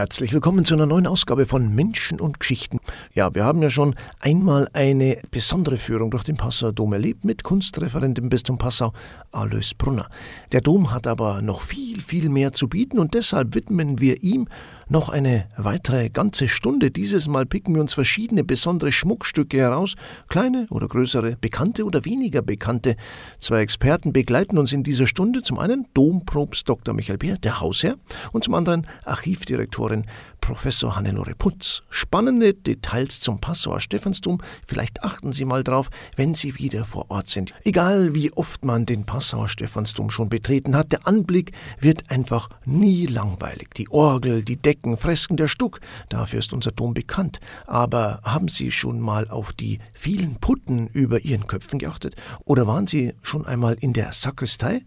Herzlich willkommen zu einer neuen Ausgabe von Menschen und Geschichten. Ja, wir haben ja schon einmal eine besondere Führung durch den Passauer Dom erlebt mit Kunstreferentin bis zum Passau, Alois Brunner. Der Dom hat aber noch viel, viel mehr zu bieten und deshalb widmen wir ihm noch eine weitere ganze Stunde. Dieses Mal picken wir uns verschiedene besondere Schmuckstücke heraus, kleine oder größere, bekannte oder weniger bekannte. Zwei Experten begleiten uns in dieser Stunde. Zum einen Domprobst Dr. Michael Beer, der Hausherr, und zum anderen Archivdirektorin Professor Hannelore Putz. Spannende Details zum Passauer Stephansdom. Vielleicht achten Sie mal drauf, wenn Sie wieder vor Ort sind. Egal wie oft man den Passauer Stephansdom schon betreten hat, der Anblick wird einfach nie langweilig. Die Orgel, die Decken, Fresken, der Stuck, dafür ist unser Dom bekannt. Aber haben Sie schon mal auf die vielen Putten über Ihren Köpfen geachtet? Oder waren Sie schon einmal in der Sakristei?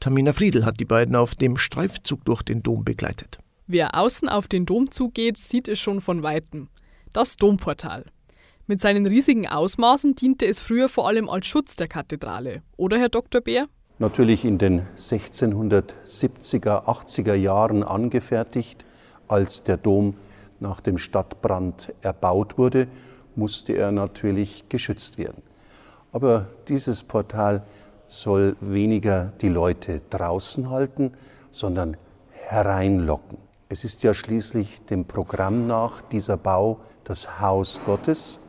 Tamina Friedel hat die beiden auf dem Streifzug durch den Dom begleitet. Wer außen auf den Dom zugeht, sieht es schon von weitem. Das Domportal. Mit seinen riesigen Ausmaßen diente es früher vor allem als Schutz der Kathedrale. Oder, Herr Dr. Bär? Natürlich in den 1670er, 80er Jahren angefertigt. Als der Dom nach dem Stadtbrand erbaut wurde, musste er natürlich geschützt werden. Aber dieses Portal soll weniger die Leute draußen halten, sondern hereinlocken. Es ist ja schließlich dem Programm nach dieser Bau das Haus Gottes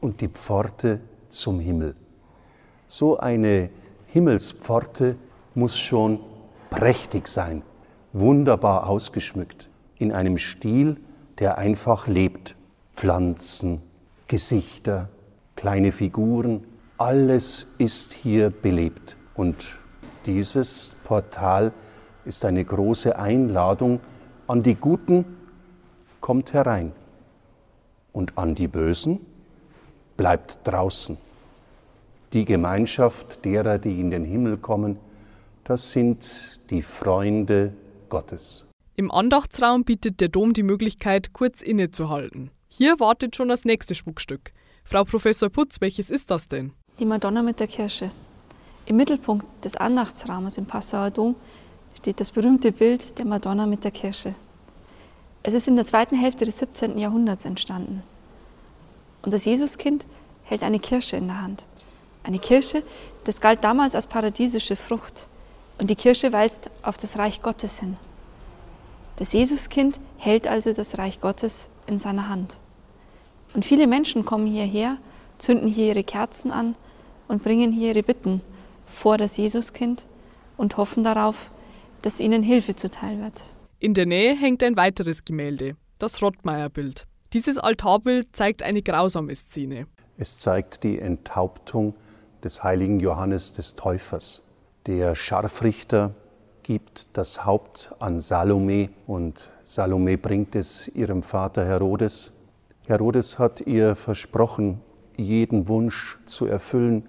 und die Pforte zum Himmel. So eine Himmelspforte muss schon prächtig sein, wunderbar ausgeschmückt, in einem Stil, der einfach lebt. Pflanzen, Gesichter, kleine Figuren, alles ist hier belebt. Und dieses Portal ist eine große Einladung, an die Guten kommt herein und an die Bösen bleibt draußen. Die Gemeinschaft derer, die in den Himmel kommen, das sind die Freunde Gottes. Im Andachtsraum bietet der Dom die Möglichkeit, kurz innezuhalten. Hier wartet schon das nächste Schmuckstück. Frau Professor Putz, welches ist das denn? Die Madonna mit der Kirsche. Im Mittelpunkt des Andachtsraumes im Passauer Dom steht das berühmte Bild der Madonna mit der Kirsche. Es ist in der zweiten Hälfte des 17. Jahrhunderts entstanden. Und das Jesuskind hält eine Kirsche in der Hand. Eine Kirsche, das galt damals als paradiesische Frucht. Und die Kirsche weist auf das Reich Gottes hin. Das Jesuskind hält also das Reich Gottes in seiner Hand. Und viele Menschen kommen hierher, zünden hier ihre Kerzen an und bringen hier ihre Bitten vor das Jesuskind und hoffen darauf, dass ihnen Hilfe zuteil wird. In der Nähe hängt ein weiteres Gemälde, das Rottmeier-Bild. Dieses Altarbild zeigt eine grausame Szene. Es zeigt die Enthauptung des heiligen Johannes des Täufers. Der Scharfrichter gibt das Haupt an Salome und Salome bringt es ihrem Vater Herodes. Herodes hat ihr versprochen, jeden Wunsch zu erfüllen,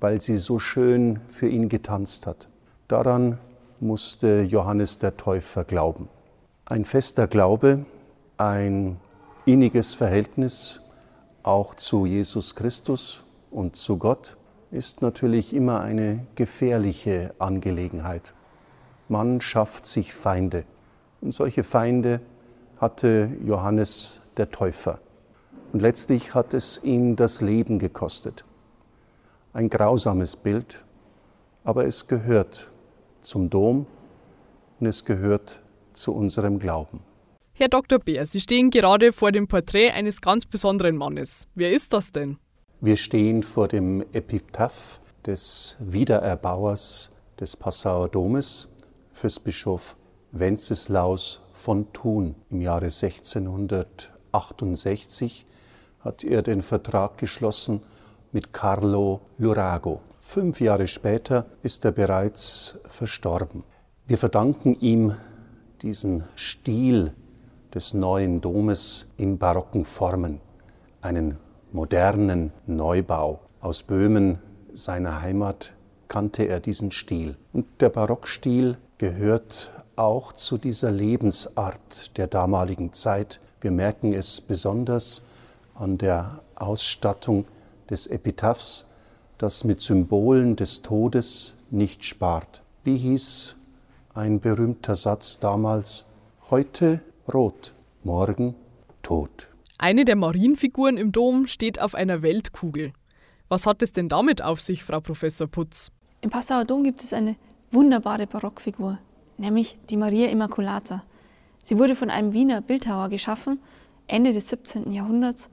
weil sie so schön für ihn getanzt hat. Daran musste Johannes der Täufer glauben. Ein fester Glaube, ein inniges Verhältnis auch zu Jesus Christus und zu Gott ist natürlich immer eine gefährliche Angelegenheit. Man schafft sich Feinde. Und solche Feinde hatte Johannes der Täufer. Und letztlich hat es ihm das Leben gekostet. Ein grausames Bild, aber es gehört zum Dom und es gehört zu unserem Glauben. Herr Dr. Bär, Sie stehen gerade vor dem Porträt eines ganz besonderen Mannes. Wer ist das denn? Wir stehen vor dem Epitaph des Wiedererbauers des Passauer Domes, Fürstbischof Wenceslaus von Thun. Im Jahre 1668 hat er den Vertrag geschlossen mit Carlo Lurago. Fünf Jahre später ist er bereits verstorben. Wir verdanken ihm diesen Stil des neuen Domes in barocken Formen, einen modernen Neubau. Aus Böhmen, seiner Heimat, kannte er diesen Stil. Und der Barockstil gehört auch zu dieser Lebensart der damaligen Zeit. Wir merken es besonders an der Ausstattung des Epitaphs, das mit Symbolen des Todes nicht spart. Wie hieß ein berühmter Satz damals? Heute rot, morgen tot. Eine der Marienfiguren im Dom steht auf einer Weltkugel. Was hat es denn damit auf sich, Frau Professor Putz? Im Passauer Dom gibt es eine wunderbare Barockfigur, nämlich die Maria Immaculata. Sie wurde von einem Wiener Bildhauer geschaffen, Ende des 17. Jahrhunderts,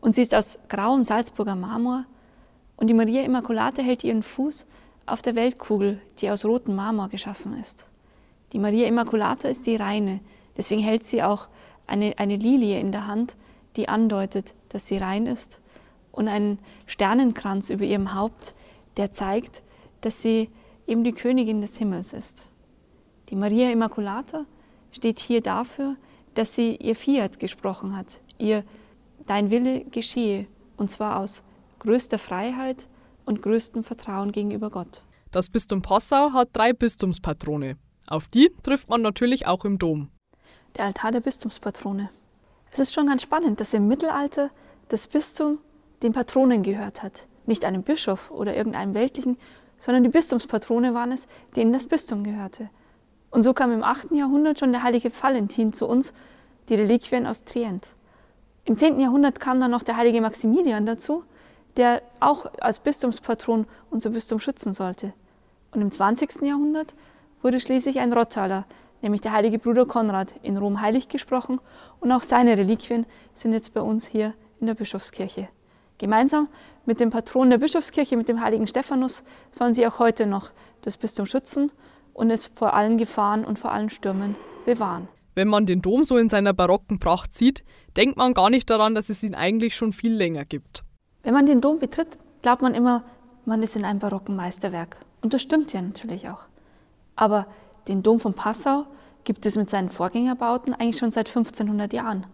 und sie ist aus grauem Salzburger Marmor. Und die Maria Immaculata hält ihren Fuß auf der Weltkugel, die aus rotem Marmor geschaffen ist. Die Maria Immaculata ist die Reine, deswegen hält sie auch eine, eine Lilie in der Hand, die andeutet, dass sie rein ist, und einen Sternenkranz über ihrem Haupt, der zeigt, dass sie eben die Königin des Himmels ist. Die Maria Immaculata steht hier dafür, dass sie ihr Fiat gesprochen hat, ihr Dein Wille geschehe, und zwar aus größter Freiheit und größtem Vertrauen gegenüber Gott. Das Bistum Passau hat drei Bistumspatrone. Auf die trifft man natürlich auch im Dom. Der Altar der Bistumspatrone. Es ist schon ganz spannend, dass im Mittelalter das Bistum den Patronen gehört hat. Nicht einem Bischof oder irgendeinem weltlichen, sondern die Bistumspatrone waren es, denen das Bistum gehörte. Und so kam im 8. Jahrhundert schon der heilige Valentin zu uns, die Reliquien aus Trient. Im 10. Jahrhundert kam dann noch der heilige Maximilian dazu, der auch als Bistumspatron unser Bistum schützen sollte. Und im 20. Jahrhundert wurde schließlich ein Rottaler, nämlich der heilige Bruder Konrad, in Rom heilig gesprochen und auch seine Reliquien sind jetzt bei uns hier in der Bischofskirche. Gemeinsam mit dem Patron der Bischofskirche, mit dem heiligen Stephanus, sollen sie auch heute noch das Bistum schützen und es vor allen Gefahren und vor allen Stürmen bewahren. Wenn man den Dom so in seiner barocken Pracht sieht, denkt man gar nicht daran, dass es ihn eigentlich schon viel länger gibt. Wenn man den Dom betritt, glaubt man immer, man ist in einem barocken Meisterwerk. Und das stimmt ja natürlich auch. Aber den Dom von Passau gibt es mit seinen Vorgängerbauten eigentlich schon seit 1500 Jahren.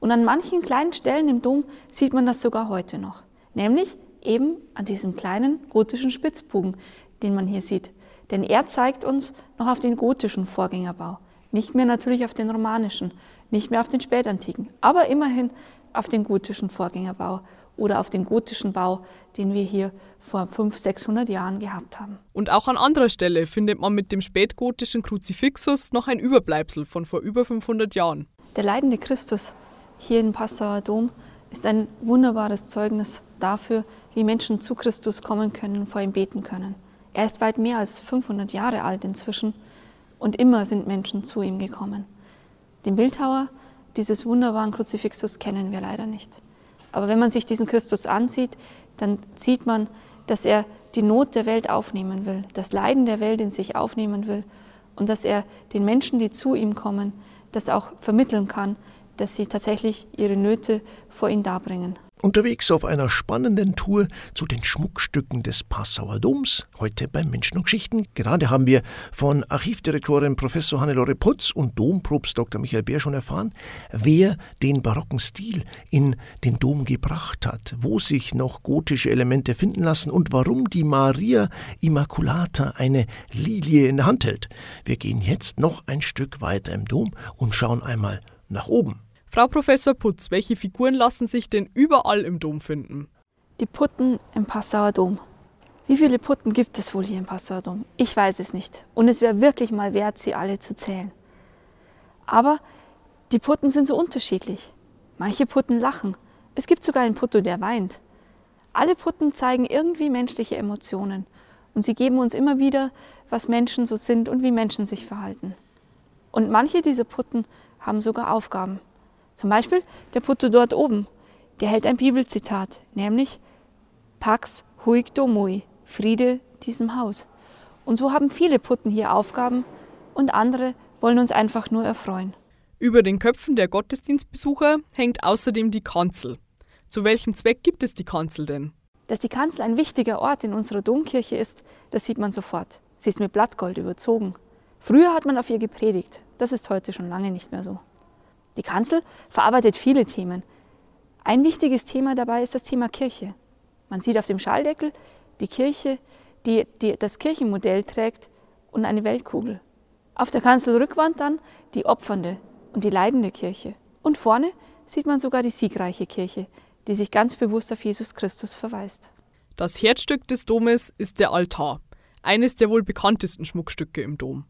Und an manchen kleinen Stellen im Dom sieht man das sogar heute noch. Nämlich eben an diesem kleinen gotischen Spitzbogen, den man hier sieht. Denn er zeigt uns noch auf den gotischen Vorgängerbau. Nicht mehr natürlich auf den romanischen, nicht mehr auf den spätantiken, aber immerhin auf den gotischen Vorgängerbau oder auf den gotischen Bau, den wir hier vor 500, 600 Jahren gehabt haben. Und auch an anderer Stelle findet man mit dem spätgotischen Kruzifixus noch ein Überbleibsel von vor über 500 Jahren. Der leidende Christus hier im Passauer Dom ist ein wunderbares Zeugnis dafür, wie Menschen zu Christus kommen können und vor ihm beten können. Er ist weit mehr als 500 Jahre alt inzwischen und immer sind Menschen zu ihm gekommen. Den Bildhauer dieses wunderbaren Kruzifixus kennen wir leider nicht. Aber wenn man sich diesen Christus ansieht, dann sieht man, dass er die Not der Welt aufnehmen will, das Leiden der Welt in sich aufnehmen will und dass er den Menschen, die zu ihm kommen, das auch vermitteln kann, dass sie tatsächlich ihre Nöte vor ihn darbringen. Unterwegs auf einer spannenden Tour zu den Schmuckstücken des Passauer Doms, heute bei Menschen und Geschichten. Gerade haben wir von Archivdirektorin Professor Hannelore Putz und Dompropst Dr. Michael Bär schon erfahren, wer den barocken Stil in den Dom gebracht hat, wo sich noch gotische Elemente finden lassen und warum die Maria Immaculata eine Lilie in der Hand hält. Wir gehen jetzt noch ein Stück weiter im Dom und schauen einmal nach oben. Frau Professor Putz, welche Figuren lassen sich denn überall im Dom finden? Die Putten im Passauer Dom. Wie viele Putten gibt es wohl hier im Passauer Dom? Ich weiß es nicht. Und es wäre wirklich mal wert, sie alle zu zählen. Aber die Putten sind so unterschiedlich. Manche Putten lachen. Es gibt sogar einen Putto, der weint. Alle Putten zeigen irgendwie menschliche Emotionen. Und sie geben uns immer wieder, was Menschen so sind und wie Menschen sich verhalten. Und manche dieser Putten haben sogar Aufgaben. Zum Beispiel der Putto dort oben, der hält ein Bibelzitat, nämlich Pax huic domui, Friede diesem Haus. Und so haben viele Putten hier Aufgaben und andere wollen uns einfach nur erfreuen. Über den Köpfen der Gottesdienstbesucher hängt außerdem die Kanzel. Zu welchem Zweck gibt es die Kanzel denn? Dass die Kanzel ein wichtiger Ort in unserer Domkirche ist, das sieht man sofort. Sie ist mit Blattgold überzogen. Früher hat man auf ihr gepredigt. Das ist heute schon lange nicht mehr so. Die Kanzel verarbeitet viele Themen. Ein wichtiges Thema dabei ist das Thema Kirche. Man sieht auf dem Schalldeckel die Kirche, die, die das Kirchenmodell trägt und eine Weltkugel. Auf der Kanzelrückwand dann die opfernde und die leidende Kirche. Und vorne sieht man sogar die siegreiche Kirche, die sich ganz bewusst auf Jesus Christus verweist. Das Herzstück des Domes ist der Altar, eines der wohl bekanntesten Schmuckstücke im Dom.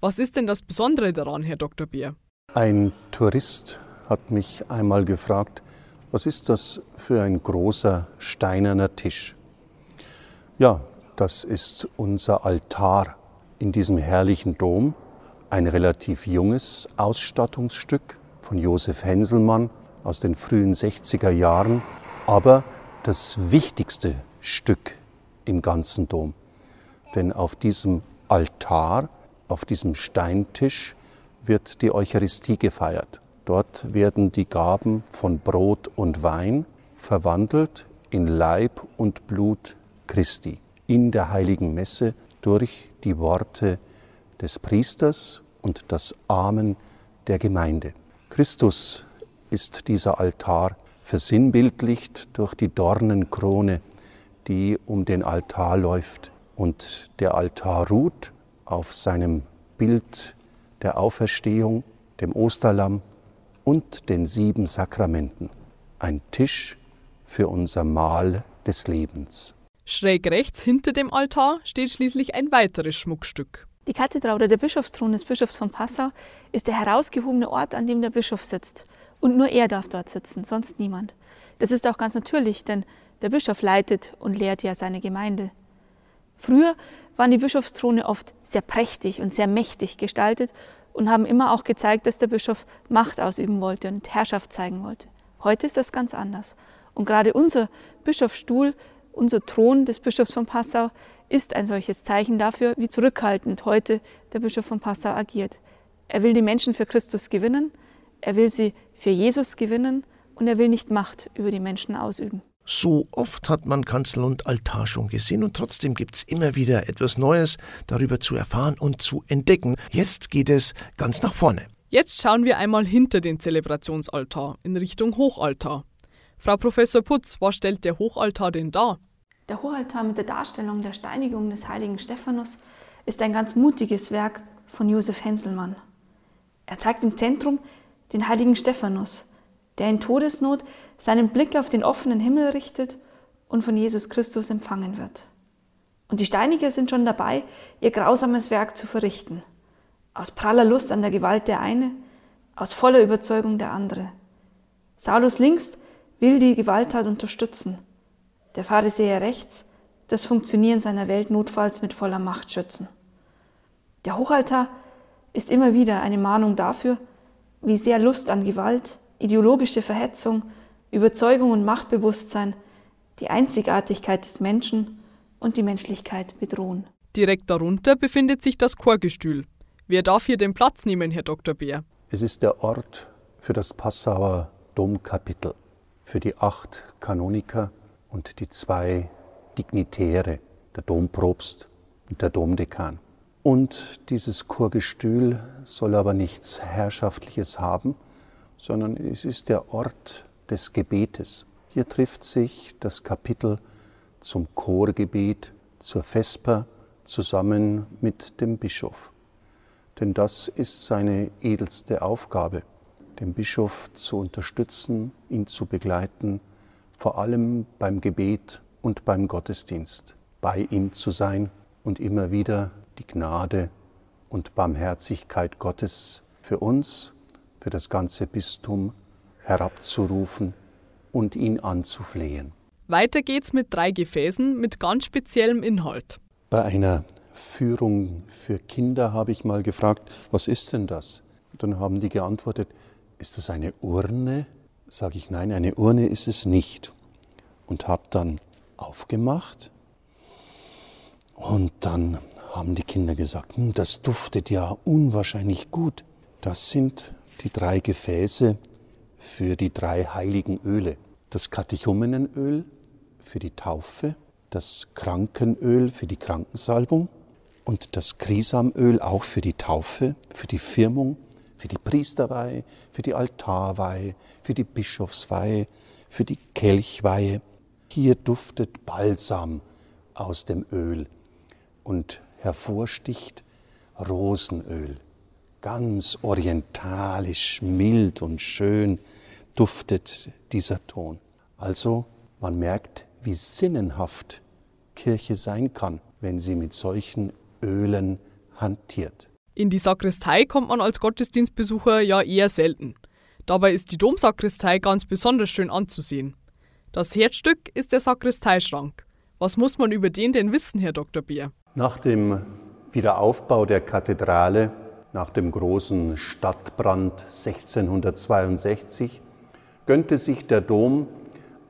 Was ist denn das Besondere daran, Herr Dr. Beer? Ein Tourist hat mich einmal gefragt, was ist das für ein großer steinerner Tisch? Ja, das ist unser Altar in diesem herrlichen Dom, ein relativ junges Ausstattungsstück von Josef Henselmann aus den frühen 60er Jahren, aber das wichtigste Stück im ganzen Dom. Denn auf diesem Altar, auf diesem Steintisch wird die Eucharistie gefeiert. Dort werden die Gaben von Brot und Wein verwandelt in Leib und Blut Christi in der heiligen Messe durch die Worte des Priesters und das Amen der Gemeinde. Christus ist dieser Altar versinnbildlicht durch die Dornenkrone, die um den Altar läuft. Und der Altar ruht auf seinem Bild der Auferstehung, dem Osterlamm und den sieben Sakramenten. Ein Tisch für unser Mahl des Lebens. Schräg rechts hinter dem Altar steht schließlich ein weiteres Schmuckstück. Die Kathedra oder der Bischofsthron des Bischofs von Passau ist der herausgehobene Ort, an dem der Bischof sitzt. Und nur er darf dort sitzen, sonst niemand. Das ist auch ganz natürlich, denn der Bischof leitet und lehrt ja seine Gemeinde. Früher waren die Bischofsthrone oft sehr prächtig und sehr mächtig gestaltet und haben immer auch gezeigt, dass der Bischof Macht ausüben wollte und Herrschaft zeigen wollte. Heute ist das ganz anders. Und gerade unser Bischofsstuhl unser Thron des Bischofs von Passau ist ein solches Zeichen dafür, wie zurückhaltend heute der Bischof von Passau agiert. Er will die Menschen für Christus gewinnen, er will sie für Jesus gewinnen und er will nicht Macht über die Menschen ausüben. So oft hat man Kanzel und Altar schon gesehen und trotzdem gibt es immer wieder etwas Neues darüber zu erfahren und zu entdecken. Jetzt geht es ganz nach vorne. Jetzt schauen wir einmal hinter den Zelebrationsaltar in Richtung Hochaltar. Frau Professor Putz, was stellt der Hochaltar denn dar? Der Hochaltar mit der Darstellung der Steinigung des heiligen Stephanus ist ein ganz mutiges Werk von Josef Henselmann. Er zeigt im Zentrum den heiligen Stephanus, der in Todesnot seinen Blick auf den offenen Himmel richtet und von Jesus Christus empfangen wird. Und die Steiniger sind schon dabei, ihr grausames Werk zu verrichten. Aus praller Lust an der Gewalt der eine, aus voller Überzeugung der andere. Saulus links will die Gewalttat unterstützen der Pharisäer rechts, das Funktionieren seiner Welt notfalls mit voller Macht schützen. Der Hochaltar ist immer wieder eine Mahnung dafür, wie sehr Lust an Gewalt, ideologische Verhetzung, Überzeugung und Machtbewusstsein die Einzigartigkeit des Menschen und die Menschlichkeit bedrohen. Direkt darunter befindet sich das Chorgestühl. Wer darf hier den Platz nehmen, Herr Dr. Beer? Es ist der Ort für das Passauer Domkapitel, für die acht Kanoniker und die zwei Dignitäre, der Domprobst und der Domdekan. Und dieses Chorgestühl soll aber nichts Herrschaftliches haben, sondern es ist der Ort des Gebetes. Hier trifft sich das Kapitel zum Chorgebet, zur Vesper zusammen mit dem Bischof. Denn das ist seine edelste Aufgabe, den Bischof zu unterstützen, ihn zu begleiten, vor allem beim Gebet und beim Gottesdienst bei ihm zu sein und immer wieder die Gnade und Barmherzigkeit Gottes für uns, für das ganze Bistum herabzurufen und ihn anzuflehen. Weiter geht's mit drei Gefäßen mit ganz speziellem Inhalt. Bei einer Führung für Kinder habe ich mal gefragt, was ist denn das? Dann haben die geantwortet, ist das eine Urne? Sage ich, nein, eine Urne ist es nicht. Und habe dann aufgemacht und dann haben die Kinder gesagt, hm, das duftet ja unwahrscheinlich gut. Das sind die drei Gefäße für die drei heiligen Öle. Das Katechumenenöl für die Taufe, das Krankenöl für die Krankensalbung und das Krisamöl auch für die Taufe, für die Firmung für die Priesterweihe, für die Altarweihe, für die Bischofsweihe, für die Kelchweihe. Hier duftet Balsam aus dem Öl und hervorsticht Rosenöl. Ganz orientalisch, mild und schön duftet dieser Ton. Also man merkt, wie sinnenhaft Kirche sein kann, wenn sie mit solchen Ölen hantiert. In die Sakristei kommt man als Gottesdienstbesucher ja eher selten. Dabei ist die Domsakristei ganz besonders schön anzusehen. Das Herzstück ist der Sakristeischrank. Was muss man über den denn wissen, Herr Dr. Beer? Nach dem Wiederaufbau der Kathedrale, nach dem großen Stadtbrand 1662, gönnte sich der Dom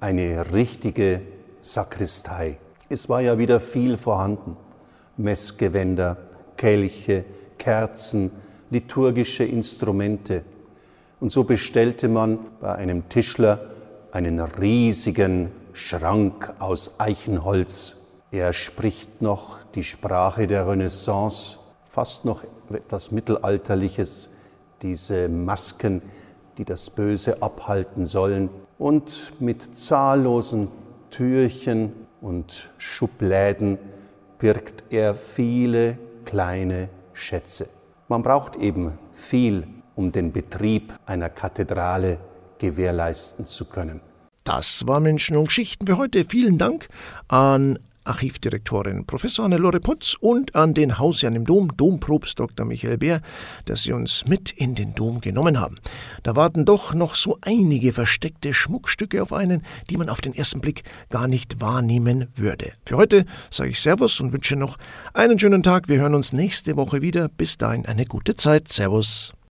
eine richtige Sakristei. Es war ja wieder viel vorhanden. Messgewänder, Kelche, Kerzen, liturgische Instrumente. Und so bestellte man bei einem Tischler einen riesigen Schrank aus Eichenholz. Er spricht noch die Sprache der Renaissance, fast noch etwas Mittelalterliches, diese Masken, die das Böse abhalten sollen. Und mit zahllosen Türchen und Schubläden birgt er viele kleine Schätze. Man braucht eben viel, um den Betrieb einer Kathedrale gewährleisten zu können. Das war Menschen und Geschichten für heute. Vielen Dank an Archivdirektorin Professor Annelore Putz und an den Hausherrn im Dom, Domprobst Dr. Michael Bär, dass Sie uns mit in den Dom genommen haben. Da warten doch noch so einige versteckte Schmuckstücke auf einen, die man auf den ersten Blick gar nicht wahrnehmen würde. Für heute sage ich Servus und wünsche noch einen schönen Tag. Wir hören uns nächste Woche wieder. Bis dahin eine gute Zeit. Servus.